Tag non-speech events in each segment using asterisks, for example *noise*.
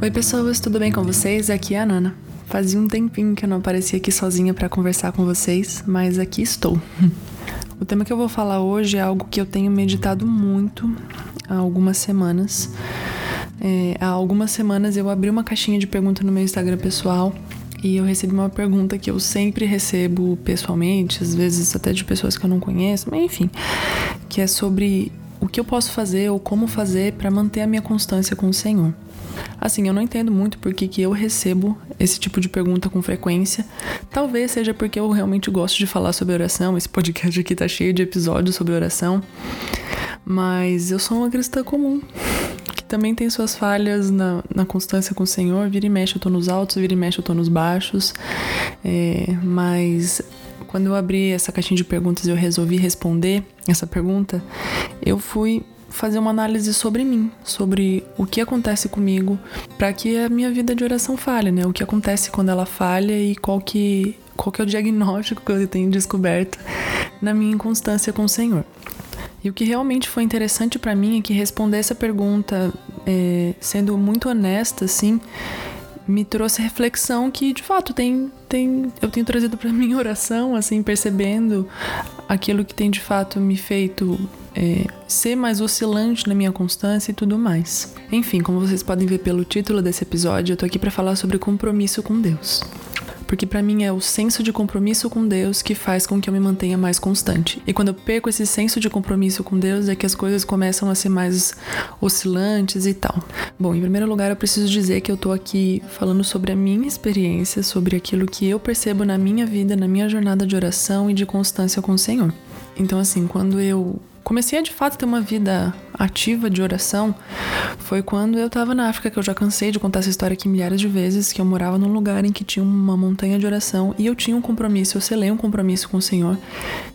Oi, pessoas, tudo bem com vocês? Aqui é a Nana. Fazia um tempinho que eu não aparecia aqui sozinha para conversar com vocês, mas aqui estou. *laughs* O tema que eu vou falar hoje é algo que eu tenho meditado muito há algumas semanas. É, há algumas semanas eu abri uma caixinha de pergunta no meu Instagram pessoal e eu recebi uma pergunta que eu sempre recebo pessoalmente, às vezes até de pessoas que eu não conheço, mas enfim, que é sobre o que eu posso fazer ou como fazer para manter a minha constância com o Senhor. Assim, eu não entendo muito por que, que eu recebo esse tipo de pergunta com frequência. Talvez seja porque eu realmente gosto de falar sobre oração. Esse podcast aqui tá cheio de episódios sobre oração. Mas eu sou uma cristã comum, que também tem suas falhas na, na constância com o Senhor. Vira e mexe eu tô nos altos, vira e mexe eu tô nos baixos. É, mas quando eu abri essa caixinha de perguntas e eu resolvi responder essa pergunta, eu fui fazer uma análise sobre mim, sobre o que acontece comigo para que a minha vida de oração falhe, né? O que acontece quando ela falha e qual que, qual que é o diagnóstico que eu tenho descoberto na minha inconstância com o Senhor. E o que realmente foi interessante para mim é que responder essa pergunta, é, sendo muito honesta, assim, me trouxe reflexão que de fato tem, tem eu tenho trazido para *laughs* minha oração, assim, percebendo aquilo que tem de fato me feito é, ser mais oscilante na minha constância e tudo mais. Enfim, como vocês podem ver pelo título desse episódio, eu tô aqui para falar sobre compromisso com Deus. Porque para mim é o senso de compromisso com Deus que faz com que eu me mantenha mais constante. E quando eu perco esse senso de compromisso com Deus é que as coisas começam a ser mais oscilantes e tal. Bom, em primeiro lugar, eu preciso dizer que eu tô aqui falando sobre a minha experiência, sobre aquilo que eu percebo na minha vida, na minha jornada de oração e de constância com o Senhor. Então, assim, quando eu comecei a de fato ter uma vida ativa de oração foi quando eu tava na África, que eu já cansei de contar essa história aqui milhares de vezes, que eu morava num lugar em que tinha uma montanha de oração e eu tinha um compromisso, eu selei um compromisso com o Senhor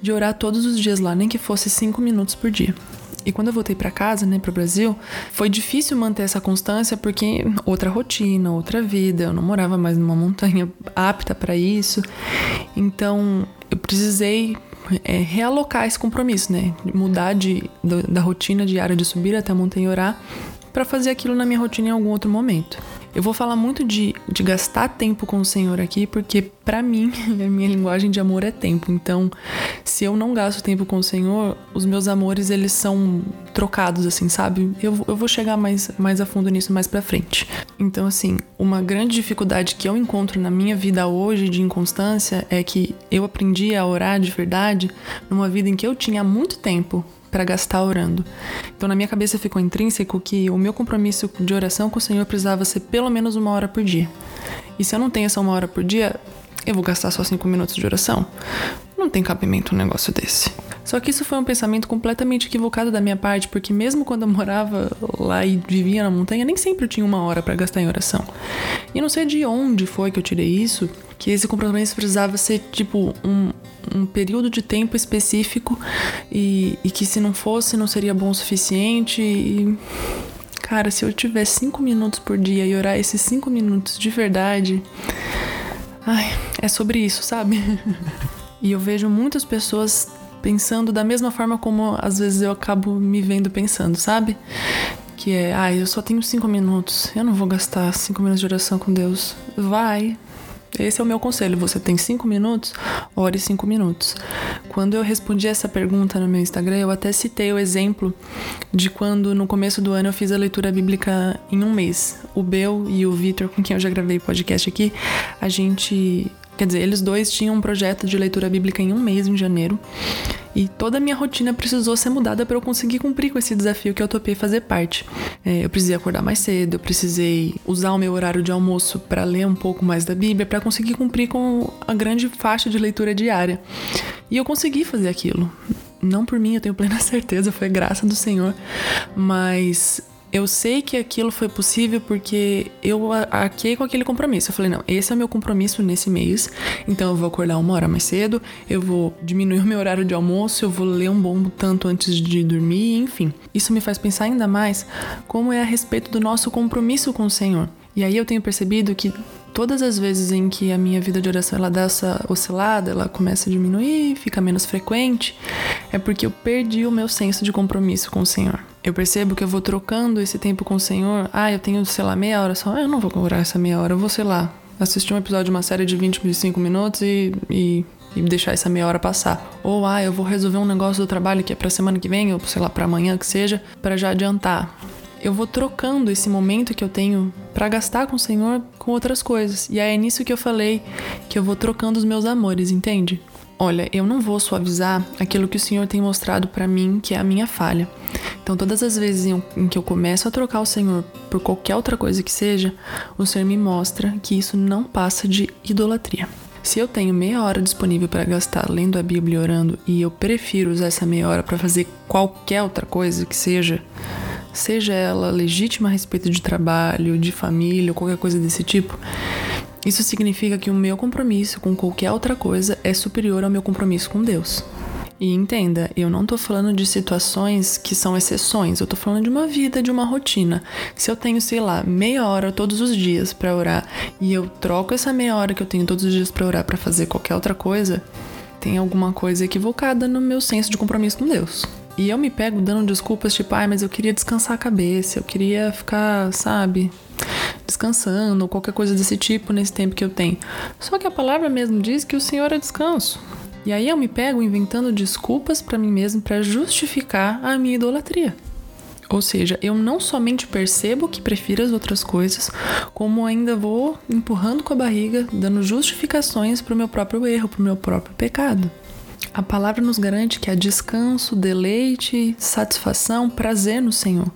de orar todos os dias lá, nem que fosse cinco minutos por dia. E quando eu voltei para casa, né, para o Brasil, foi difícil manter essa constância porque outra rotina, outra vida, eu não morava mais numa montanha apta para isso. Então, eu precisei é, realocar esse compromisso, né? Mudar de, do, da rotina diária de subir até a montanha orar para fazer aquilo na minha rotina em algum outro momento. Eu vou falar muito de, de gastar tempo com o Senhor aqui, porque para mim, *laughs* a minha linguagem de amor é tempo. Então, se eu não gasto tempo com o Senhor, os meus amores, eles são trocados, assim, sabe? Eu, eu vou chegar mais, mais a fundo nisso mais pra frente. Então, assim, uma grande dificuldade que eu encontro na minha vida hoje de inconstância é que eu aprendi a orar de verdade numa vida em que eu tinha muito tempo para gastar orando. Então, na minha cabeça ficou intrínseco que o meu compromisso de oração com o Senhor precisava ser pelo menos uma hora por dia. E se eu não tenho essa uma hora por dia, eu vou gastar só cinco minutos de oração? Não tem cabimento um negócio desse. Só que isso foi um pensamento completamente equivocado da minha parte, porque mesmo quando eu morava lá e vivia na montanha, nem sempre eu tinha uma hora para gastar em oração. E não sei de onde foi que eu tirei isso, que esse compromisso precisava ser tipo um, um período de tempo específico e, e que se não fosse não seria bom o suficiente. E, cara, se eu tivesse cinco minutos por dia e orar esses cinco minutos de verdade. Ai, é sobre isso, sabe? *laughs* e eu vejo muitas pessoas pensando da mesma forma como às vezes eu acabo me vendo pensando, sabe? Que é, ai, ah, eu só tenho cinco minutos, eu não vou gastar cinco minutos de oração com Deus. Vai, esse é o meu conselho. Você tem cinco minutos? Ore cinco minutos. Quando eu respondi essa pergunta no meu Instagram, eu até citei o exemplo de quando no começo do ano eu fiz a leitura bíblica em um mês. O Bel e o Vitor, com quem eu já gravei podcast aqui, a gente Quer dizer, eles dois tinham um projeto de leitura bíblica em um mês, em janeiro. E toda a minha rotina precisou ser mudada para eu conseguir cumprir com esse desafio que eu topei fazer parte. É, eu precisei acordar mais cedo, eu precisei usar o meu horário de almoço para ler um pouco mais da Bíblia, para conseguir cumprir com a grande faixa de leitura diária. E eu consegui fazer aquilo. Não por mim, eu tenho plena *laughs* certeza, foi graça do Senhor, mas eu sei que aquilo foi possível porque eu arquei com aquele compromisso. Eu falei, não, esse é o meu compromisso nesse mês, então eu vou acordar uma hora mais cedo, eu vou diminuir o meu horário de almoço, eu vou ler um bom tanto antes de dormir, enfim. Isso me faz pensar ainda mais como é a respeito do nosso compromisso com o Senhor. E aí eu tenho percebido que todas as vezes em que a minha vida de oração ela dá essa oscilada, ela começa a diminuir, fica menos frequente, é porque eu perdi o meu senso de compromisso com o Senhor. Eu percebo que eu vou trocando esse tempo com o Senhor. Ah, eu tenho, sei lá, meia hora só. Ah, eu não vou orar essa meia hora, eu vou, sei lá, assistir um episódio de uma série de 25 minutos e, e e deixar essa meia hora passar. Ou ah, eu vou resolver um negócio do trabalho que é para semana que vem, ou sei lá, para amanhã que seja, para já adiantar eu vou trocando esse momento que eu tenho para gastar com o Senhor com outras coisas. E aí é nisso que eu falei que eu vou trocando os meus amores, entende? Olha, eu não vou suavizar aquilo que o Senhor tem mostrado para mim que é a minha falha. Então, todas as vezes em, que eu começo a trocar o Senhor por qualquer outra coisa que seja, o Senhor me mostra que isso não passa de idolatria. Se eu tenho meia hora disponível para gastar lendo a Bíblia e orando e eu prefiro usar essa meia hora para fazer qualquer outra coisa que seja, seja ela legítima a respeito de trabalho, de família ou qualquer coisa desse tipo, isso significa que o meu compromisso com qualquer outra coisa é superior ao meu compromisso com Deus. E entenda, eu não tô falando de situações que são exceções, eu tô falando de uma vida, de uma rotina. Se eu tenho, sei lá, meia hora todos os dias para orar e eu troco essa meia hora que eu tenho todos os dias para orar para fazer qualquer outra coisa, tem alguma coisa equivocada no meu senso de compromisso com Deus. E eu me pego dando desculpas tipo, ai, mas eu queria descansar a cabeça, eu queria ficar, sabe, descansando ou qualquer coisa desse tipo nesse tempo que eu tenho. Só que a palavra mesmo diz que o Senhor é descanso. E aí eu me pego inventando desculpas para mim mesmo para justificar a minha idolatria. Ou seja, eu não somente percebo que prefiro as outras coisas, como ainda vou empurrando com a barriga, dando justificações para o meu próprio erro, para o meu próprio pecado. A palavra nos garante que há descanso, deleite, satisfação, prazer no Senhor.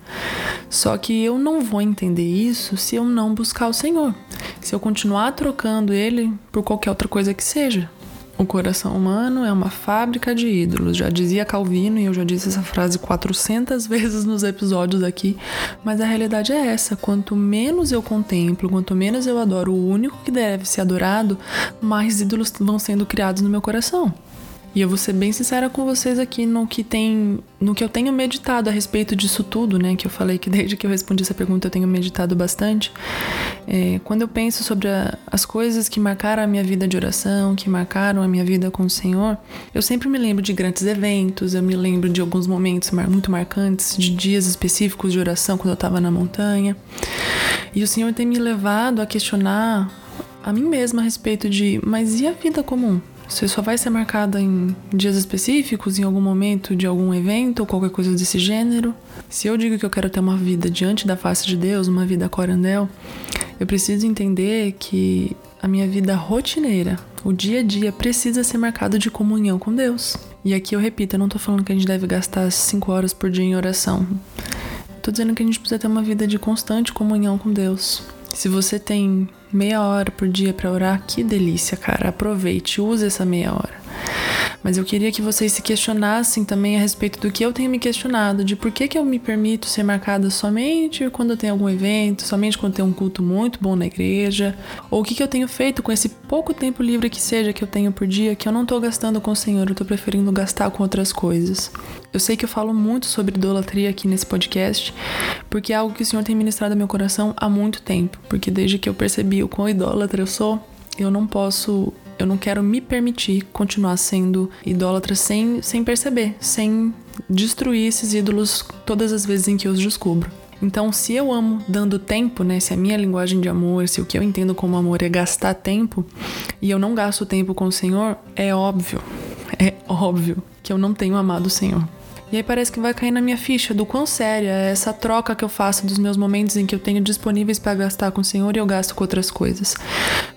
Só que eu não vou entender isso se eu não buscar o Senhor, se eu continuar trocando ele por qualquer outra coisa que seja. O coração humano é uma fábrica de ídolos, já dizia Calvino e eu já disse essa frase 400 *laughs* vezes nos episódios aqui, mas a realidade é essa: quanto menos eu contemplo, quanto menos eu adoro o único que deve ser adorado, mais ídolos vão sendo criados no meu coração. E eu vou ser bem sincera com vocês aqui no que tem, no que eu tenho meditado a respeito disso tudo, né? Que eu falei que desde que eu respondi essa pergunta eu tenho meditado bastante. É, quando eu penso sobre a, as coisas que marcaram a minha vida de oração, que marcaram a minha vida com o Senhor, eu sempre me lembro de grandes eventos, eu me lembro de alguns momentos muito marcantes, de dias específicos de oração quando eu estava na montanha. E o Senhor tem me levado a questionar a mim mesma a respeito de, mas e a vida comum? Você só vai ser marcada em dias específicos, em algum momento de algum evento ou qualquer coisa desse gênero. Se eu digo que eu quero ter uma vida diante da face de Deus, uma vida corandel, eu preciso entender que a minha vida rotineira, o dia a dia, precisa ser marcado de comunhão com Deus. E aqui eu repito, eu não tô falando que a gente deve gastar 5 horas por dia em oração. Tô dizendo que a gente precisa ter uma vida de constante comunhão com Deus. Se você tem meia hora por dia para orar, que delícia, cara. Aproveite, use essa meia hora. Mas eu queria que vocês se questionassem também a respeito do que eu tenho me questionado, de por que, que eu me permito ser marcada somente quando tem algum evento, somente quando tem um culto muito bom na igreja, ou o que, que eu tenho feito com esse pouco tempo livre que seja que eu tenho por dia, que eu não tô gastando com o Senhor, eu tô preferindo gastar com outras coisas. Eu sei que eu falo muito sobre idolatria aqui nesse podcast, porque é algo que o Senhor tem ministrado ao meu coração há muito tempo, porque desde que eu percebi o quão idólatra eu sou, eu não posso eu não quero me permitir continuar sendo idólatra sem, sem perceber, sem destruir esses ídolos todas as vezes em que eu os descubro. Então, se eu amo dando tempo, né? Se a minha linguagem de amor, se o que eu entendo como amor é gastar tempo, e eu não gasto tempo com o Senhor, é óbvio, *laughs* é óbvio que eu não tenho amado o Senhor. E aí parece que vai cair na minha ficha do quão séria é essa troca que eu faço dos meus momentos em que eu tenho disponíveis para gastar com o Senhor e eu gasto com outras coisas.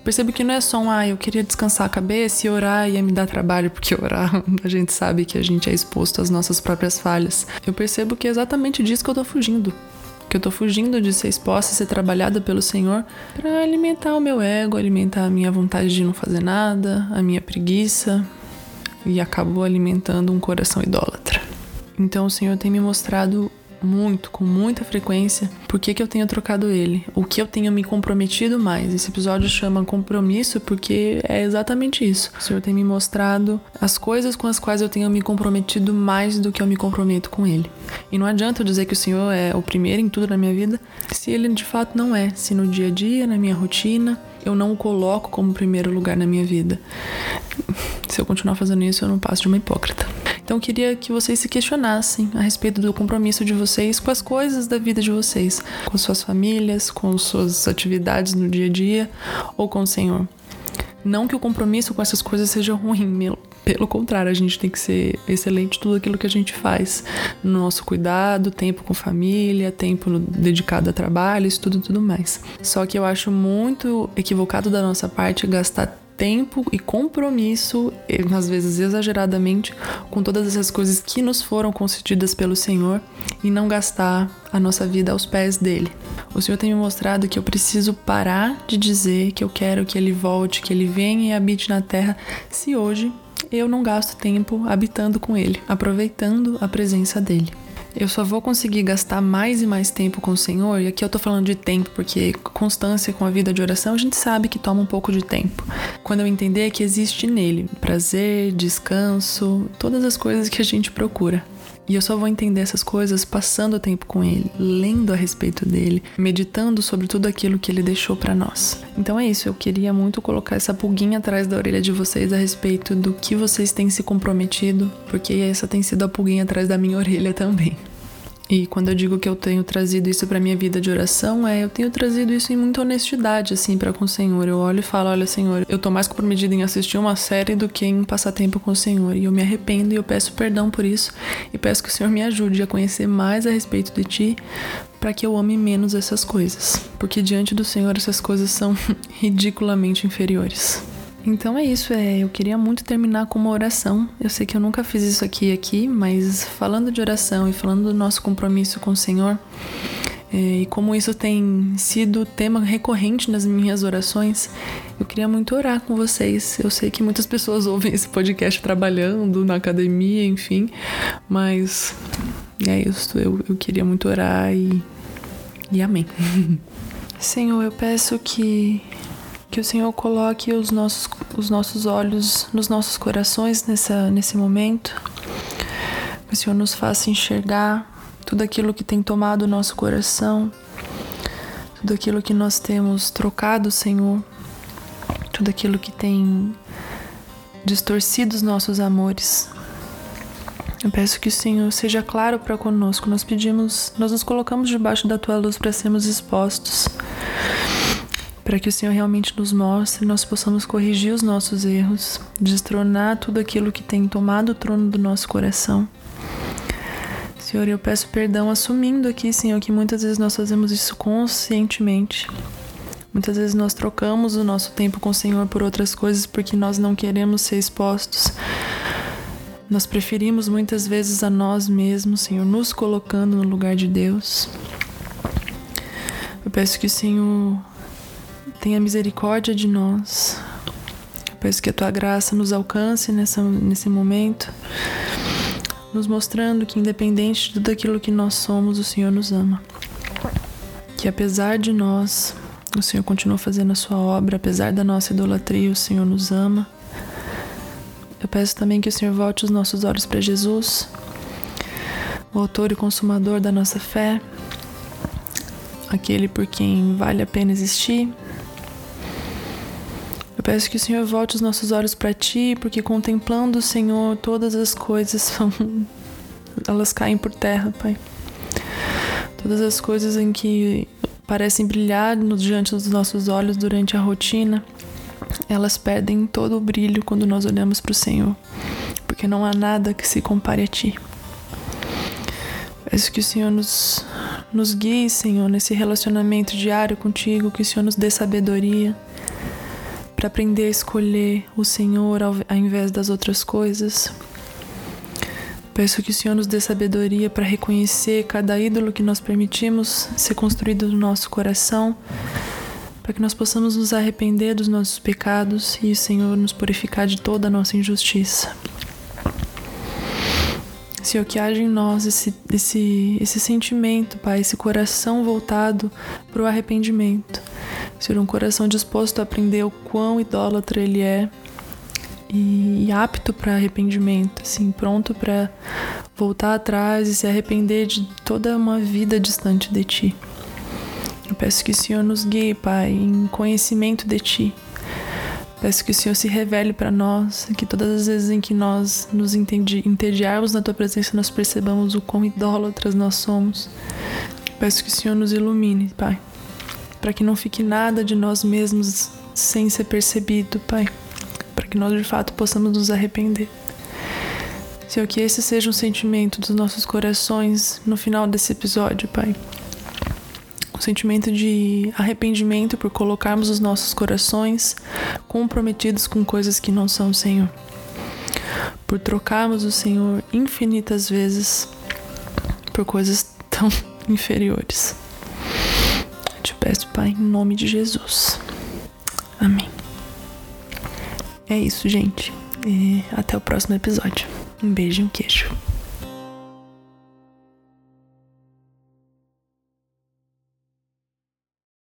Percebo que não é só um, ah, eu queria descansar a cabeça e orar ia me dar trabalho, porque *laughs* orar a gente sabe que a gente é exposto às nossas próprias falhas. Eu percebo que é exatamente disso que eu tô fugindo que eu tô fugindo de ser exposta a ser trabalhada pelo Senhor para alimentar o meu ego, alimentar a minha vontade de não fazer nada, a minha preguiça e acabou alimentando um coração idólatra. Então o Senhor tem me mostrado muito, com muita frequência, por que, que eu tenho trocado ele, o que eu tenho me comprometido mais. Esse episódio chama compromisso porque é exatamente isso. O Senhor tem me mostrado as coisas com as quais eu tenho me comprometido mais do que eu me comprometo com ele. E não adianta eu dizer que o Senhor é o primeiro em tudo na minha vida, se ele de fato não é, se no dia a dia, na minha rotina, eu não o coloco como primeiro lugar na minha vida. *laughs* Se eu continuar fazendo isso, eu não passo de uma hipócrita. Então eu queria que vocês se questionassem a respeito do compromisso de vocês com as coisas da vida de vocês, com suas famílias, com suas atividades no dia a dia ou com o Senhor. Não que o compromisso com essas coisas seja ruim, pelo contrário, a gente tem que ser excelente em tudo aquilo que a gente faz. No nosso cuidado, tempo com família, tempo dedicado a trabalho, isso tudo tudo mais. Só que eu acho muito equivocado da nossa parte gastar tempo e compromisso, às vezes exageradamente, com todas essas coisas que nos foram concedidas pelo Senhor e não gastar a nossa vida aos pés dele. O Senhor tem me mostrado que eu preciso parar de dizer que eu quero que ele volte, que ele venha e habite na terra, se hoje eu não gasto tempo habitando com ele, aproveitando a presença dele. Eu só vou conseguir gastar mais e mais tempo com o Senhor, e aqui eu tô falando de tempo porque constância com a vida de oração a gente sabe que toma um pouco de tempo. Quando eu entender que existe nele prazer, descanso, todas as coisas que a gente procura. E eu só vou entender essas coisas passando tempo com ele, lendo a respeito dele, meditando sobre tudo aquilo que ele deixou para nós. Então é isso, eu queria muito colocar essa pulguinha atrás da orelha de vocês a respeito do que vocês têm se comprometido, porque essa tem sido a pulguinha atrás da minha orelha também. E quando eu digo que eu tenho trazido isso para minha vida de oração, é eu tenho trazido isso em muita honestidade assim para com o Senhor. Eu olho e falo, olha, Senhor, eu tô mais comprometida em assistir uma série do que em passar tempo com o Senhor. E eu me arrependo e eu peço perdão por isso e peço que o Senhor me ajude a conhecer mais a respeito de ti, para que eu ame menos essas coisas, porque diante do Senhor essas coisas são *laughs* ridiculamente inferiores. Então é isso, é, eu queria muito terminar com uma oração. Eu sei que eu nunca fiz isso aqui aqui, mas falando de oração e falando do nosso compromisso com o Senhor, é, e como isso tem sido tema recorrente nas minhas orações, eu queria muito orar com vocês. Eu sei que muitas pessoas *laughs* ouvem esse podcast trabalhando na academia, enfim, mas é isso. Eu, eu queria muito orar e, e amém. *laughs* Senhor, eu peço que que o Senhor coloque os nossos, os nossos olhos nos nossos corações nessa, nesse momento. Que o Senhor nos faça enxergar tudo aquilo que tem tomado o nosso coração, tudo aquilo que nós temos trocado, Senhor, tudo aquilo que tem distorcido os nossos amores. Eu peço que o Senhor seja claro para conosco. Nós pedimos, nós nos colocamos debaixo da tua luz para sermos expostos para que o Senhor realmente nos mostre, nós possamos corrigir os nossos erros, destronar tudo aquilo que tem tomado o trono do nosso coração. Senhor, eu peço perdão assumindo aqui, Senhor, que muitas vezes nós fazemos isso conscientemente. Muitas vezes nós trocamos o nosso tempo com o Senhor por outras coisas porque nós não queremos ser expostos. Nós preferimos muitas vezes a nós mesmos, Senhor, nos colocando no lugar de Deus. Eu peço que o Senhor tenha misericórdia de nós. Eu peço que a tua graça nos alcance nessa, nesse momento, nos mostrando que, independente de tudo aquilo que nós somos, o Senhor nos ama. Que apesar de nós, o Senhor continua fazendo a sua obra, apesar da nossa idolatria, o Senhor nos ama. Eu peço também que o Senhor volte os nossos olhos para Jesus, o autor e consumador da nossa fé, aquele por quem vale a pena existir, peço que o Senhor volte os nossos olhos para ti, porque contemplando o Senhor, todas as coisas *laughs* são elas caem por terra, Pai. Todas as coisas em que parecem brilhar diante dos nossos olhos durante a rotina, elas perdem todo o brilho quando nós olhamos para o Senhor, porque não há nada que se compare a ti. Peço que o Senhor nos, nos guie, Senhor, nesse relacionamento diário contigo, que o Senhor nos dê sabedoria, para aprender a escolher o Senhor ao, ao invés das outras coisas. Peço que o Senhor nos dê sabedoria para reconhecer cada ídolo que nós permitimos ser construído no nosso coração, para que nós possamos nos arrepender dos nossos pecados e o Senhor nos purificar de toda a nossa injustiça. Senhor, que haja em nós esse, esse, esse sentimento, Pai, esse coração voltado para o arrependimento ser um coração disposto a aprender o quão idólatra ele é e, e apto para arrependimento, assim, pronto para voltar atrás e se arrepender de toda uma vida distante de ti. Eu peço que o Senhor nos guie, Pai, em conhecimento de Ti. Peço que o Senhor se revele para nós, que todas as vezes em que nós nos entediarmos na Tua presença, nós percebamos o quão idólatras nós somos. Peço que o Senhor nos ilumine, Pai, para que não fique nada de nós mesmos sem ser percebido, Pai, para que nós de fato possamos nos arrepender. Senhor, que esse seja um sentimento dos nossos corações no final desse episódio, Pai um sentimento de arrependimento por colocarmos os nossos corações comprometidos com coisas que não são Senhor. Por trocarmos o Senhor infinitas vezes por coisas tão *laughs* inferiores. Peço, Pai, em nome de Jesus. Amém. É isso, gente. E até o próximo episódio. Um beijo e um queijo.